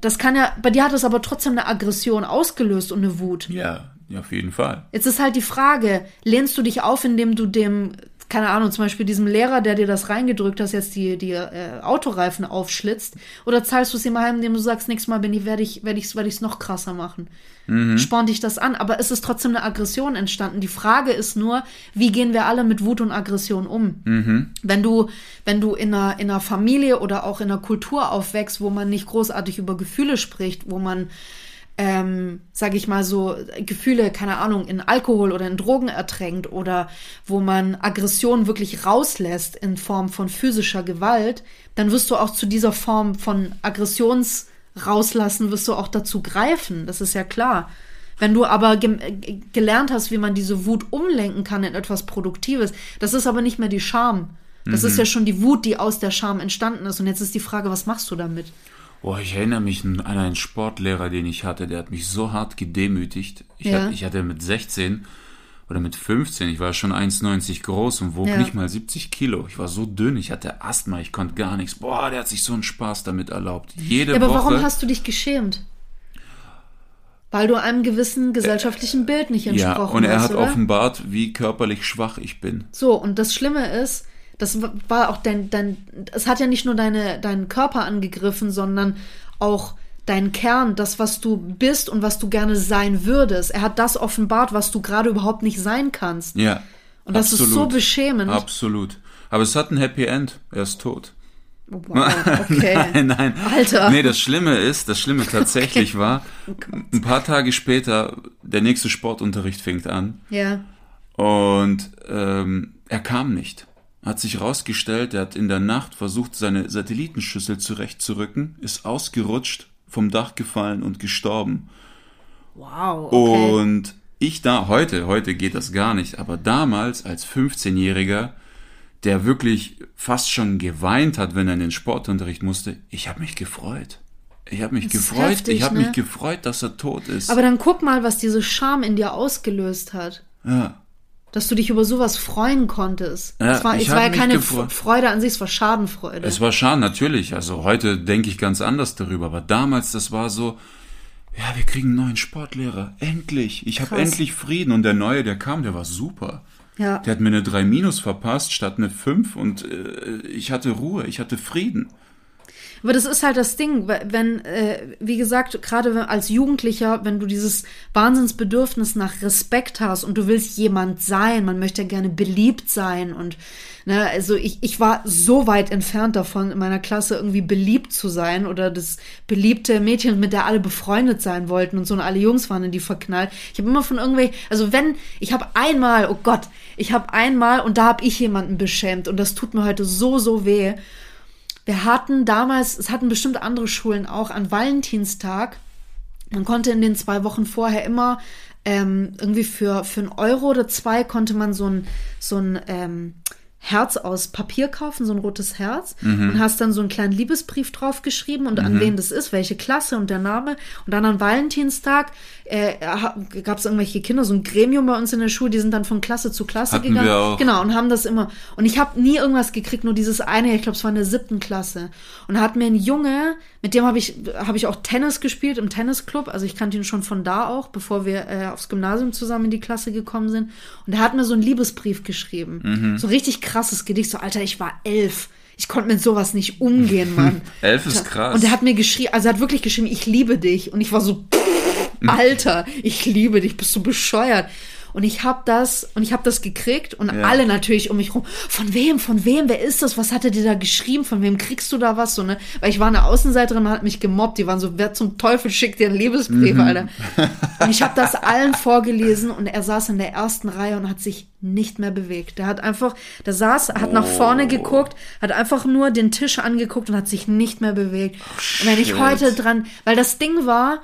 Das kann ja, bei dir hat es aber trotzdem eine Aggression ausgelöst und eine Wut. Ja, auf jeden Fall. Jetzt ist halt die Frage, lehnst du dich auf, indem du dem, keine Ahnung, zum Beispiel diesem Lehrer, der dir das reingedrückt hast, jetzt die, die äh, Autoreifen aufschlitzt, oder zahlst du es ihm heim, indem du sagst, nächstes Mal bin ich, werde ich, werde ich, werde ich es noch krasser machen. Spornt dich das an, aber es ist trotzdem eine Aggression entstanden. Die Frage ist nur, wie gehen wir alle mit Wut und Aggression um? Wenn du, wenn du in einer, in einer Familie oder auch in einer Kultur aufwächst, wo man nicht großartig über Gefühle spricht, wo man ähm, sage ich mal so, Gefühle, keine Ahnung, in Alkohol oder in Drogen ertränkt oder wo man Aggression wirklich rauslässt in Form von physischer Gewalt, dann wirst du auch zu dieser Form von Aggressions rauslassen, wirst du auch dazu greifen. Das ist ja klar. Wenn du aber ge äh, gelernt hast, wie man diese Wut umlenken kann in etwas Produktives, das ist aber nicht mehr die Scham. Das ist ja schon die Wut, die aus der Scham entstanden ist. Und jetzt ist die Frage, was machst du damit? Boah, ich erinnere mich an einen Sportlehrer, den ich hatte, der hat mich so hart gedemütigt. Ich, Ja. hatte, ich hatte mit 16 oder mit 15, ich war schon 1,90 groß und wog Ja. nicht mal 70 Kilo. Ich war so dünn, ich hatte Asthma, ich konnte gar nichts. Boah, der hat sich so einen Spaß damit erlaubt. Jede Ja, aber Woche. warum hast du dich geschämt? Weil du einem gewissen gesellschaftlichen Bild nicht ja, entsprochen und er hast, hat oder? offenbart, wie körperlich schwach ich bin. So, und das Schlimme ist, das war auch dein, dein, es hat ja nicht nur deine, deinen Körper angegriffen, sondern auch deinen Kern, das, was du bist und was du gerne sein würdest. Er hat das offenbart, was du gerade überhaupt nicht sein kannst. Ja. Und das ist so beschämend. Absolut. Aber es hat ein Happy End. Er ist tot. Wow, okay. Nein, nein. Alter. Nee, das Schlimme ist, das Schlimme tatsächlich war, ein paar Tage später, der nächste Sportunterricht fängt an Ja. und ähm, er kam nicht. Hat sich rausgestellt, er hat in der Nacht versucht, seine Satellitenschüssel zurechtzurücken, ist ausgerutscht, vom Dach gefallen und gestorben. Wow. Okay. Und ich da, heute, heute geht das gar nicht, aber damals als 15-Jähriger, der wirklich fast schon geweint hat, wenn er in den Sportunterricht musste, ich habe mich gefreut. Ich habe mich Das gefreut, heftig, ich habe ne? mich gefreut, dass er tot ist. Aber dann guck mal, was diese Scham in dir ausgelöst hat. ja. Dass du dich über sowas freuen konntest. Ja, es war, ich es war ja keine. Freude an sich, es war Schadenfreude. Es war schade, natürlich. Also heute denke ich ganz anders darüber, aber damals, das war so, ja, wir kriegen einen neuen Sportlehrer. Endlich. Ich habe endlich Frieden. Und der neue, der kam, der war super. ja. Der hat mir eine 3 Minus verpasst statt eine 5 und äh, ich hatte Ruhe, ich hatte Frieden. Aber das ist halt das Ding, wenn, äh, wie gesagt, gerade als Jugendlicher, wenn du dieses Wahnsinnsbedürfnis nach Respekt hast und du willst jemand sein, man möchte gerne beliebt sein und ne, also ich, ich war so weit entfernt davon, in meiner Klasse irgendwie beliebt zu sein oder das beliebte Mädchen, mit der alle befreundet sein wollten und so und alle Jungs waren in die verknallt. Ich habe immer von irgendwelchen, also wenn, ich habe einmal, oh Gott, ich habe einmal und da habe ich jemanden beschämt und das tut mir heute so, so weh. Wir hatten damals, es hatten bestimmt andere Schulen auch, an Valentinstag, man konnte in den zwei Wochen vorher immer ähm, irgendwie für, für einen Euro oder zwei konnte man so ein, so ein ähm, Herz aus Papier kaufen, so ein rotes Herz, und hast dann so einen kleinen Liebesbrief draufgeschrieben und an wen das ist, welche Klasse und der Name. Und dann an Valentinstag äh, gab es irgendwelche Kinder, so ein Gremium bei uns in der Schule, die sind dann von Klasse zu Klasse Hatten gegangen. wir auch. Genau, und haben das immer. Und ich habe nie irgendwas gekriegt, nur dieses eine, ich glaube, es war in der siebten Klasse. Und da hat mir ein Junge, mit dem habe ich, hab ich auch Tennis gespielt im Tennisclub. Also ich kannte ihn schon von da auch, bevor wir äh, aufs Gymnasium zusammen in die Klasse gekommen sind. Und er hat mir so einen Liebesbrief geschrieben. Mhm. So ein richtig krasses Gedicht. So, Alter, ich war elf. Ich konnte mit sowas nicht umgehen, Mann. Elf ist krass. Und er hat mir geschrieben, also er hat wirklich geschrieben, ich liebe dich. Und ich war so, Alter, ich liebe dich, bist du bescheuert. Und ich habe das und ich habe das gekriegt und Ja. alle natürlich um mich rum. Von wem? Von wem? Wer ist das? Was hat er dir da geschrieben? Von wem kriegst du da was? So ne? Weil ich war eine Außenseiterin, man hat mich gemobbt. Die waren so, wer zum Teufel schickt dir einen Liebesbrief, Mhm. Alter? Und ich habe das allen vorgelesen und er saß in der ersten Reihe und hat sich nicht mehr bewegt. Der hat einfach, der saß, hat nach vorne geguckt, hat einfach nur den Tisch angeguckt und hat sich nicht mehr bewegt. und wenn ich heute dran, weil das Ding war,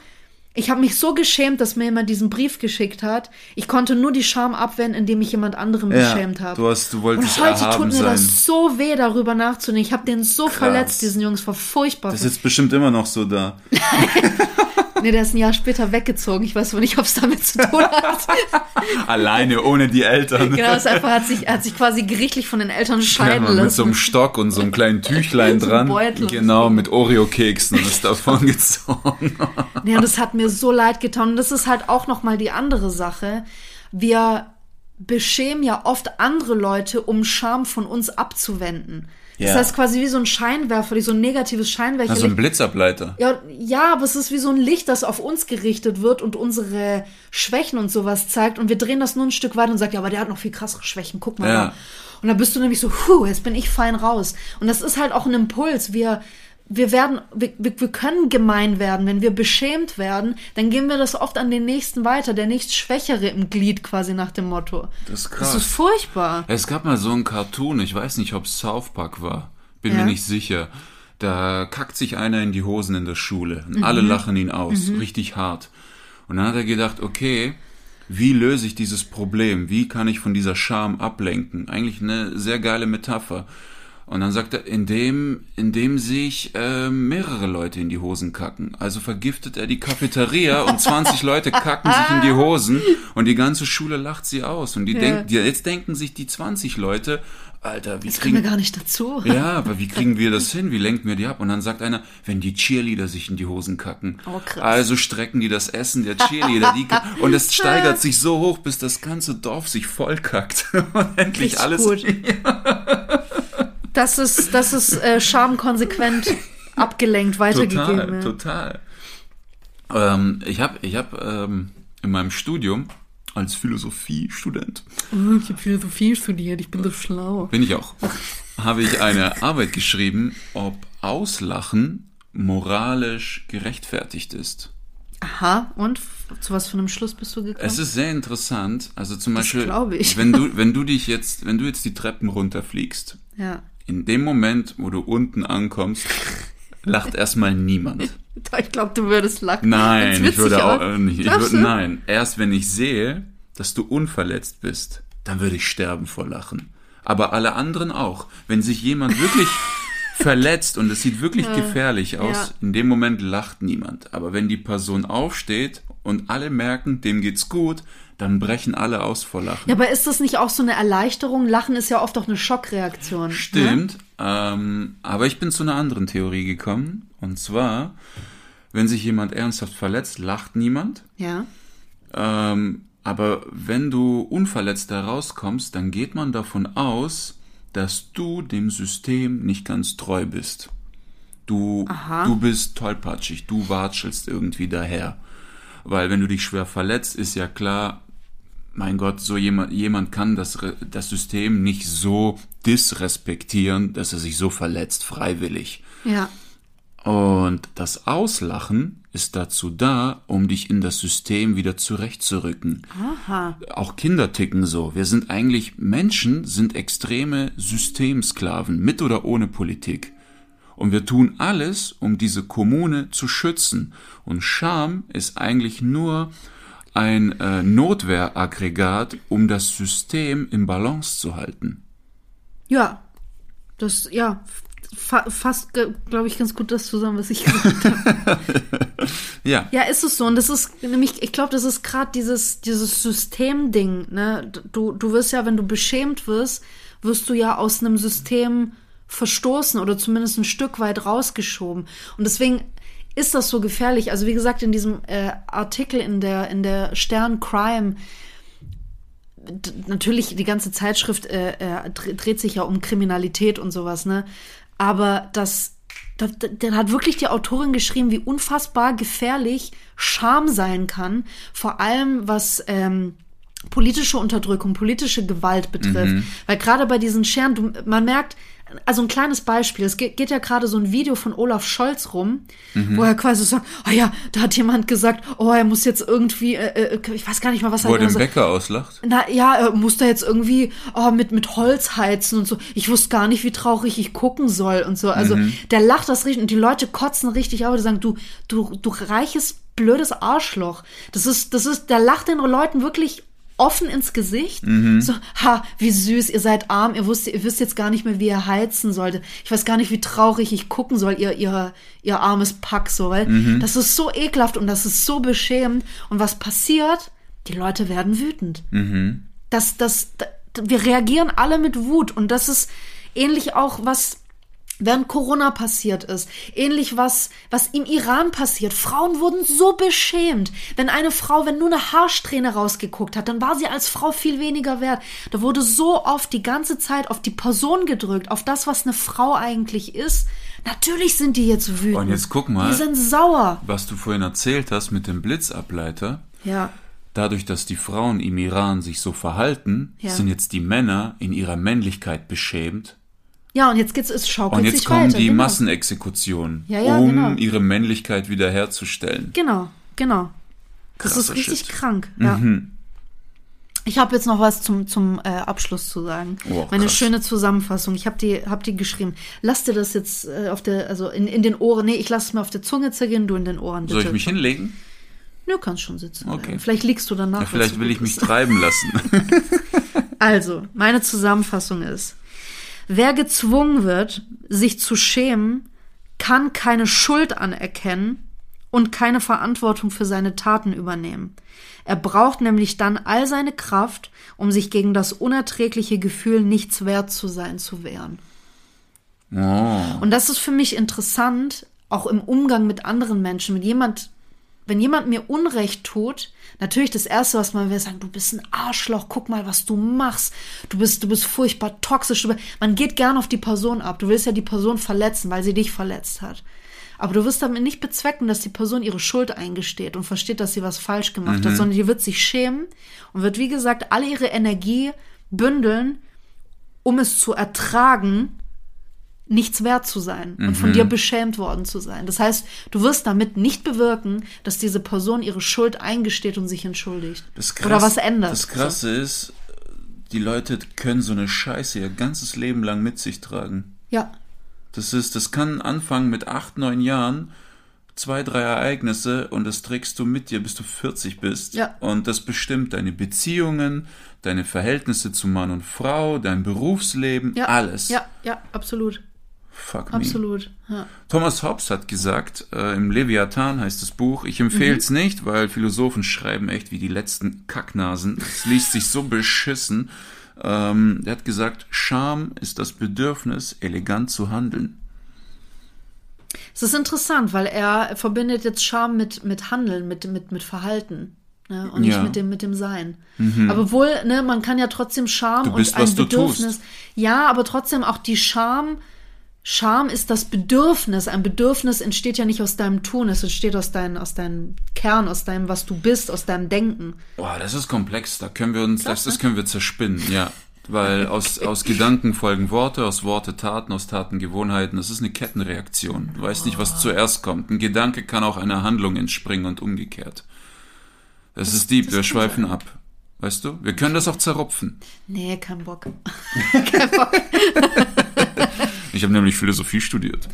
ich habe mich so geschämt, dass mir jemand diesen Brief geschickt hat. Ich konnte nur die Scham abwenden, indem ich jemand anderem Ja, beschämt habe. du hast- du wolltest Und heute tut mir sein. das so weh, darüber nachzudenken. Ich habe den so verletzt, diesen Jungs, war furchtbar. Das ist jetzt bestimmt immer noch so da. nee, der ist ein Jahr später weggezogen. Ich weiß aber nicht, ob es damit zu tun hat. Alleine, ohne die Eltern. genau, es einfach hat sich, hat sich quasi gerichtlich von den Eltern scheiden Ja, mit lassen. so einem Stock und so einem kleinen Tüchlein So dran. Beutel. Genau, mit Oreo-Keksen und ist davon gezogen. Ja, und das hat mir so leid getan. Und das ist halt auch nochmal die andere Sache. Wir beschämen ja oft andere Leute, um Scham von uns abzuwenden. Das Ja. heißt quasi wie so ein Scheinwerfer, wie so ein negatives Scheinwerfer. Also ein Blitzableiter. ja, ja, aber es ist wie so ein Licht, das auf uns gerichtet wird und unsere Schwächen und sowas zeigt. Und wir drehen das nur ein Stück weiter und sagen, ja, aber der hat noch viel krassere Schwächen, guck mal. Ja. da. Und dann bist du nämlich so, puh, jetzt bin ich fein raus. Und das ist halt auch ein Impuls. Wir, wir werden, wir, wir können gemein werden. Wenn wir beschämt werden, dann geben wir das oft an den Nächsten weiter. Der nächst Schwächere im Glied quasi nach dem Motto. Das ist Das krass. ist furchtbar. Es gab mal so einen Cartoon, ich weiß nicht, ob es South Park war. Bin Ja. mir nicht sicher. Da kackt sich einer in die Hosen in der Schule. Und Mhm. alle lachen ihn aus, richtig hart. Und dann hat er gedacht, okay, wie löse ich dieses Problem? Wie kann ich von dieser Scham ablenken? Eigentlich eine sehr geile Metapher. Und dann sagt er, indem, indem sich äh, mehrere Leute in die Hosen kacken. Also vergiftet er die Cafeteria und 20 Leute kacken sich in die Hosen und die ganze Schule lacht sie aus. Und die Ja. denken, die, jetzt denken sich die 20 Leute, Alter, wie Das kriegen wir gar nicht dazu. ja, aber wie kriegen wir das hin? Wie lenken wir die ab? Und dann sagt einer, wenn die Cheerleader sich in die Hosen kacken. Oh, krass. Also strecken die das Essen der Cheerleader. Die, und es steigert sich so hoch, bis das ganze Dorf sich vollkackt. Und endlich Richtig alles. gut. Das ist, das ist äh, schamkonsequent abgelenkt weitergegeben. Total, ja. total. Ähm, ich habe ich hab, ähm, in meinem Studium als Philosophiestudent, Oh, Ich habe Philosophie studiert, ich bin so schlau. bin ich auch, habe ich eine Arbeit geschrieben, ob Auslachen moralisch gerechtfertigt ist. Aha, und zu was für einem Schluss bist du gekommen? Es ist sehr interessant. Also zum Beispiel, glaube ich. wenn du, wenn du dich jetzt, wenn du jetzt die Treppen runterfliegst, ja. In dem Moment, wo du unten ankommst, lacht erstmal niemand. Ich glaube, du würdest lachen. Nein, ich würde auch äh, nicht. Du? nein, erst wenn ich sehe, dass du unverletzt bist, dann würde ich sterben vor Lachen. Aber alle anderen auch. Wenn sich jemand wirklich verletzt und es sieht wirklich gefährlich aus, Ja. in dem Moment lacht niemand. Aber wenn die Person aufsteht und alle merken, dem geht's gut, dann brechen alle aus vor Lachen. Ja, aber ist das nicht auch so eine Erleichterung? Lachen ist ja oft auch eine Schockreaktion. Ne? Stimmt, ähm, aber ich bin zu einer anderen Theorie gekommen. Und zwar, wenn sich jemand ernsthaft verletzt, lacht niemand. Ja. Ähm, aber wenn du unverletzt da rauskommst, dann geht man davon aus, dass du dem System nicht ganz treu bist. Du, Aha. du bist tollpatschig, du watschelst irgendwie daher. Weil wenn du dich schwer verletzt, ist ja klar, mein Gott, so jemand, jemand kann das, das System nicht so disrespektieren, dass er sich so verletzt, freiwillig. Ja. Und das Auslachen ist dazu da, um dich in das System wieder zurechtzurücken. Aha. Auch Kinder ticken so. Wir sind eigentlich, Menschen sind extreme Systemsklaven, mit oder ohne Politik. Und wir tun alles, um diese Kommune zu schützen. Und Scham ist eigentlich nur ein äh, Notwehraggregat, um das System im Balance zu halten. Ja, das, ja, fa fasst, glaube ich, ganz gut das zusammen, was ich gesagt habe. Ja. Ja, ist es so. Und das ist nämlich, ich glaube, das ist gerade dieses, dieses Systemding. Ne? Du, du wirst ja, wenn du beschämt wirst, wirst du ja aus einem System verstoßen oder zumindest ein Stück weit rausgeschoben. Und deswegen ist das so gefährlich. Also wie gesagt, in diesem äh, Artikel in der, in der Stern Crime, natürlich die ganze Zeitschrift äh, äh, dre- dreht sich ja um Kriminalität und sowas, ne? Aber das, da, da, da hat wirklich die Autorin geschrieben, wie unfassbar gefährlich Scham sein kann, vor allem was ähm, politische Unterdrückung, politische Gewalt betrifft. Weil gerade bei diesen Scheren, du, man merkt, also ein kleines Beispiel, es geht, geht ja gerade so ein Video von Olaf Scholz rum, wo er quasi sagt, ah ja, da hat jemand gesagt, oh, er muss jetzt irgendwie, äh, äh, ich weiß gar nicht mal, was Wo er den. Bäcker auslacht. Na ja, er muss da jetzt irgendwie oh, mit, mit Holz heizen und so. Ich wusste gar nicht, wie traurig ich gucken soll und so. Also der lacht das richtig und die Leute kotzen richtig auf. Die sagen, du, du, du reiches, blödes Arschloch. Das ist, das ist, der lacht den Leuten wirklich offen ins Gesicht. So, ha, wie süß, ihr seid arm, ihr wisst, ihr wisst jetzt gar nicht mehr, wie ihr heizen sollte. Ich weiß gar nicht, wie traurig ich gucken soll, ihr, ihr, ihr armes Pack, so, weil das ist so ekelhaft und das ist so beschämend. Und was passiert? Die Leute werden wütend. Das, das, da- wir reagieren alle mit Wut und das ist ähnlich auch, was während Corona passiert ist. Ähnlich was, was im Iran passiert. Frauen wurden so beschämt. Wenn eine Frau, wenn nur eine Haarsträhne rausgeguckt hat, dann war sie als Frau viel weniger wert. Da wurde so oft die ganze Zeit auf die Person gedrückt, auf das, was eine Frau eigentlich ist. Natürlich sind die jetzt wütend. Und jetzt guck mal. Die sind sauer. Was du vorhin erzählt hast mit dem Blitzableiter, Ja. dadurch, dass die Frauen im Iran sich so verhalten, Ja. sind jetzt die Männer in ihrer Männlichkeit beschämt. Ja, und jetzt geht's, es schaukelt Und jetzt sich kommen weiter. die genau. Massenexekutionen, Ja, ja, um genau. ihre Männlichkeit wiederherzustellen. Genau, genau. Das ist Krasser richtig Shit. krank. Ja. Ich habe jetzt noch was zum, zum äh, Abschluss zu sagen. Oh, Meine krass. schöne Zusammenfassung. Ich habe die, hab die geschrieben. Lass dir das jetzt äh, auf der, also in, in den Ohren. Nee, ich lass es mir auf der Zunge zergehen, du in den Ohren. Bitte. Soll ich mich hinlegen? Nö, kannst schon sitzen. Okay. Vielleicht liegst du danach. Ja, vielleicht will ich mich treiben lassen. Also, meine Zusammenfassung ist, wer gezwungen wird, sich zu schämen, kann keine Schuld anerkennen und keine Verantwortung für seine Taten übernehmen. Er braucht nämlich dann all seine Kraft, um sich gegen das unerträgliche Gefühl, nichts wert zu sein, zu wehren. Oh. Und das ist für mich interessant, auch im Umgang mit anderen Menschen, mit jemand, wenn jemand mir Unrecht tut, natürlich das erste, was man will, sagen, du bist ein Arschloch, guck mal, was du machst, du bist, du bist furchtbar toxisch. Man geht gern auf die Person ab. Du willst ja die Person verletzen, weil sie dich verletzt hat. Aber du wirst damit nicht bezwecken, dass die Person ihre Schuld eingesteht und versteht, dass sie was falsch gemacht hat, sondern die wird sich schämen und wird, wie gesagt, alle ihre Energie bündeln, um es zu ertragen, nichts wert zu sein und von dir beschämt worden zu sein. Das heißt, du wirst damit nicht bewirken, dass diese Person ihre Schuld eingesteht und sich entschuldigt. Das Oder was ändert. Das Krasse ist, die Leute können so eine Scheiße ihr ganzes Leben lang mit sich tragen. Ja, Das ist, das kann anfangen mit acht, neun Jahren, zwei, drei Ereignisse und das trägst du mit dir, bis du 40 bist. Ja. Und das bestimmt deine Beziehungen, deine Verhältnisse zu Mann und Frau, dein Berufsleben, ja. alles. Ja, ja, absolut. Fuck me. Absolut. Ja. Thomas Hobbes hat gesagt, äh, im Leviathan heißt das Buch, ich empfehle es nicht, weil Philosophen schreiben echt wie die letzten Kacknasen. Es liest sich so beschissen. Ähm, er hat gesagt, Scham ist das Bedürfnis, elegant zu handeln. Es ist interessant, weil er verbindet jetzt Scham mit, mit Handeln, mit, mit, mit Verhalten. Ne? Und nicht Ja. Mhm. mit dem, mit dem Sein. Aber wohl, ne, man kann ja trotzdem Scham bist, und ein Bedürfnis. Ja, aber trotzdem auch die Scham. Scham ist das Bedürfnis. Ein Bedürfnis entsteht ja nicht aus deinem Tun, es entsteht aus, dein, aus deinem Kern, aus deinem, was du bist, aus deinem Denken. Boah, das ist komplex, da können wir uns, das, das können wir zerspinnen, ja. Weil aus, aus Gedanken folgen Worte, aus Worte Taten, aus Taten Gewohnheiten. Das ist eine Kettenreaktion. Du weißt nicht, was zuerst kommt. Ein Gedanke kann auch einer Handlung entspringen und umgekehrt. Das, ist deep, das wir schweifen ab. Weißt du? Wir können das auch zerrupfen. Nee, kein Bock. Ich habe nämlich Philosophie studiert.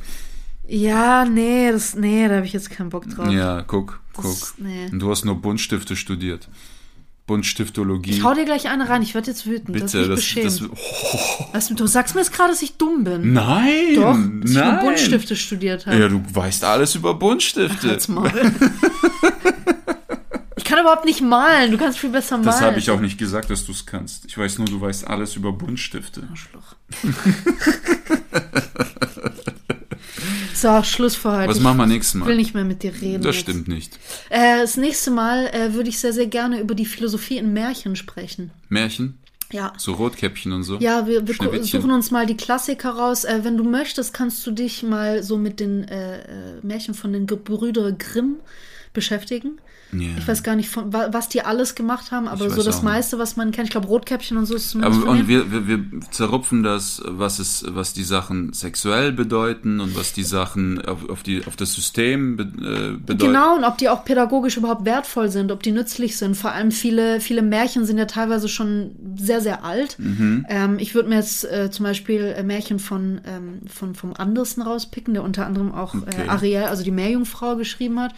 Ja, nee, das, nee, da habe ich jetzt keinen Bock drauf. Ja, guck, guck. Das- nee. Und du hast nur Buntstifte studiert. Buntstiftologie. Ich hau dir gleich eine rein, ich werde jetzt wütend. das Bitte, ist das, beschämt. das, oh, du sagst mir jetzt gerade, dass ich dumm bin. nein, Doch, dass ich nur nein. Buntstifte studiert habe. Ja, du weißt alles über Buntstifte. Halt's Maul. ich kann überhaupt nicht malen. Du kannst viel besser malen. Das habe ich auch nicht gesagt, dass du es kannst. Ich weiß nur, du weißt alles über Buntstifte. Arschloch. so, Schluss für heute. Was machen wir nächstes Ich will Mal? nicht mehr mit dir reden. Das jetzt. stimmt nicht. Äh, das nächste Mal äh, würde ich sehr, sehr gerne über die Philosophie in Märchen sprechen. Märchen? Ja. So Rotkäppchen und so? Ja, wir, wir suchen uns mal die Klassiker raus. Äh, wenn du möchtest, kannst du dich mal so mit den äh, äh, Märchen von den Gebrüder Grimm beschäftigen. Ja. Ich weiß gar nicht, von, wa- was die alles gemacht haben, aber so das meiste, was man kennt. Ich glaube, Rotkäppchen und so ist zumindest Aber, und wir, wir, wir zerrupfen das, was es, was die Sachen sexuell bedeuten und was die Sachen auf, auf, die, auf das System be, äh, bedeuten. Genau, und ob die auch pädagogisch überhaupt wertvoll sind, ob die nützlich sind. Vor allem viele, viele Märchen sind ja teilweise schon sehr, sehr alt. Mhm. Ähm, ich würde mir jetzt äh, zum Beispiel äh, Märchen von, ähm, von vom Andersen rauspicken, der unter anderem auch Okay. äh, Ariel, also die Meerjungfrau, geschrieben hat.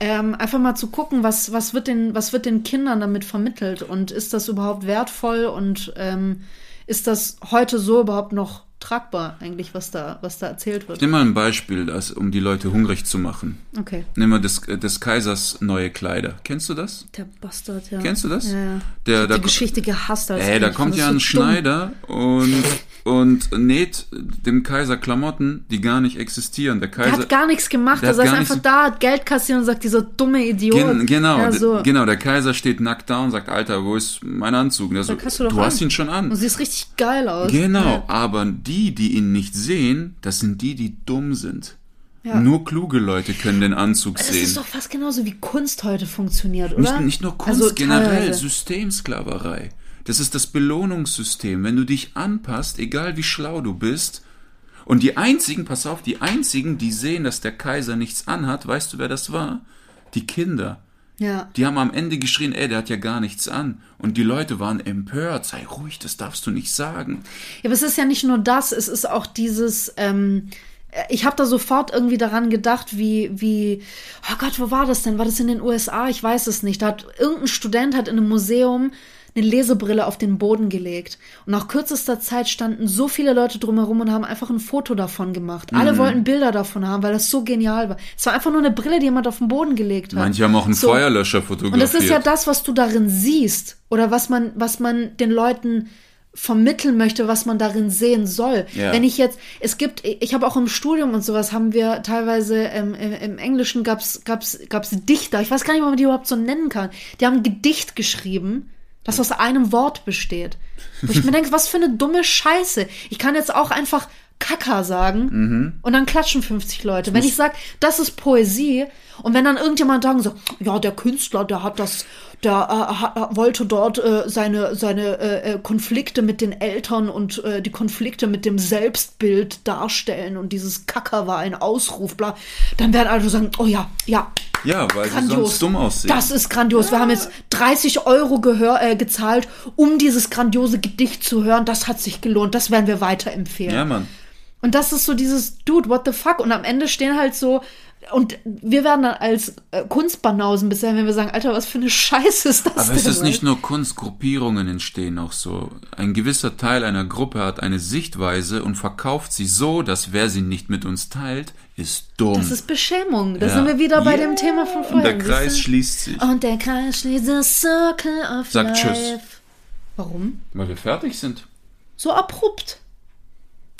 Ähm, einfach mal zu gucken, was, was, wird den, was wird den Kindern damit vermittelt? Und ist das überhaupt wertvoll? Und ähm, ist das heute so überhaupt noch tragbar, eigentlich, was da, was da erzählt wird? Nimm mal ein Beispiel, das, um die Leute hungrig zu machen. Okay. Nimm mal des, des Kaisers neue Kleider. Kennst du das? Der Bastard, ja. Kennst du das? Ja, ja. Der, die Geschichte gehasst als Ey, da Kind. kommt ja ist ein dumm. Schneider und, und näht dem Kaiser Klamotten, die gar nicht existieren. Der Der Kaiser. hat gar nichts gemacht. Der Der hat saß einfach da, hat Geld kassiert und sagt, dieser dumme Idiot. Gen, genau, Ja, so. genau, der Kaiser steht nackt da und sagt, Alter, wo ist mein Anzug? Der so, du du hast ihn schon an. Und siehst richtig geil aus. Genau, Ja. aber die, die ihn nicht sehen, das sind die, die dumm sind. Ja. Nur kluge Leute können den Anzug Das sehen. ist doch fast genauso wie Kunst heute funktioniert, Nicht, oder? nicht nur Kunst, Also generell. Systemsklaverei. Das ist das Belohnungssystem. Wenn du dich anpasst, egal wie schlau du bist, und die einzigen, pass auf, die einzigen, die sehen, dass der Kaiser nichts anhat, weißt du, wer das war? Die Kinder. Ja. Die haben am Ende geschrien, ey, der hat ja gar nichts an. Und die Leute waren empört. Sei ruhig, das darfst du nicht sagen. Ja, aber es ist ja nicht nur das, es ist auch dieses, ähm, ich habe da sofort irgendwie daran gedacht, wie, wie, oh Gott, wo war das denn? War das in den USA? Ich weiß es nicht. Da hat irgendein Student hat in einem Museum eine Lesebrille auf den Boden gelegt. Und nach kürzester Zeit standen so viele Leute drumherum und haben einfach ein Foto davon gemacht. Mhm. Alle wollten Bilder davon haben, weil das so genial war. Es war einfach nur eine Brille, die jemand auf den Boden gelegt hat. Manche haben auch einen So. Feuerlöscher fotografiert. Und das ist ja das, was du darin siehst oder was man, was man den Leuten vermitteln möchte, was man darin sehen soll. Ja. Wenn ich jetzt, es gibt, ich habe auch im Studium und sowas haben wir teilweise ähm, im, im Englischen gab's gab's gab's Dichter. Ich weiß gar nicht, ob man die überhaupt so nennen kann. Die haben ein Gedicht geschrieben, das aus einem Wort besteht. Wo ich mir denke, was für eine dumme Scheiße. Ich kann jetzt auch einfach Kaka sagen Mhm. und dann klatschen 50 Leute. Wenn ich sage, das ist Poesie und wenn dann irgendjemand sagen so, ja, der Künstler, der hat das, der äh, hat, wollte dort äh, seine, seine äh, äh, Konflikte mit den Eltern und äh, die Konflikte mit dem Selbstbild darstellen und dieses Kacker war ein Ausruf, bla, dann werden alle sagen, oh ja, ja, ja, weil sie grandios. sonst dumm aussehen. Das ist grandios. Wir haben jetzt 30 Euro äh, gezahlt, um dieses grandiose Gedicht zu hören. Das hat sich gelohnt. Das werden wir weiterempfehlen. ja, Mann. Und das ist so dieses Dude, what the fuck? Und am Ende stehen halt so, und wir werden dann als äh, Kunstbanausen bisher, wenn wir sagen, Alter, was für eine Scheiße ist das Aber denn? es ist nicht nur Kunst, Gruppierungen entstehen auch so. Ein gewisser Teil einer Gruppe hat eine Sichtweise und verkauft sie so, dass wer sie nicht mit uns teilt, ist dumm. Das ist Beschämung. Da Ja. sind wir wieder bei Ja. dem Thema von vorher. Und der Kreis schließt sich. Und der Kreis schließt the circle of Sagt life. Tschüss. Warum? Weil wir fertig sind. So abrupt.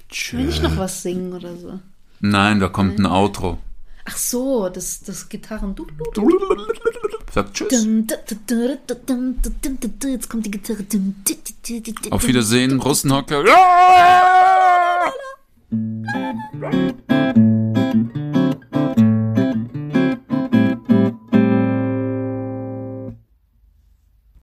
Tschüss. Will ich noch was singen oder so? Nein, da kommt ein Outro. Ach so, das, das Gitarren. Sagt Tschüss. Jetzt kommt die Gitarre. Auf Wiedersehen. Russenhocker.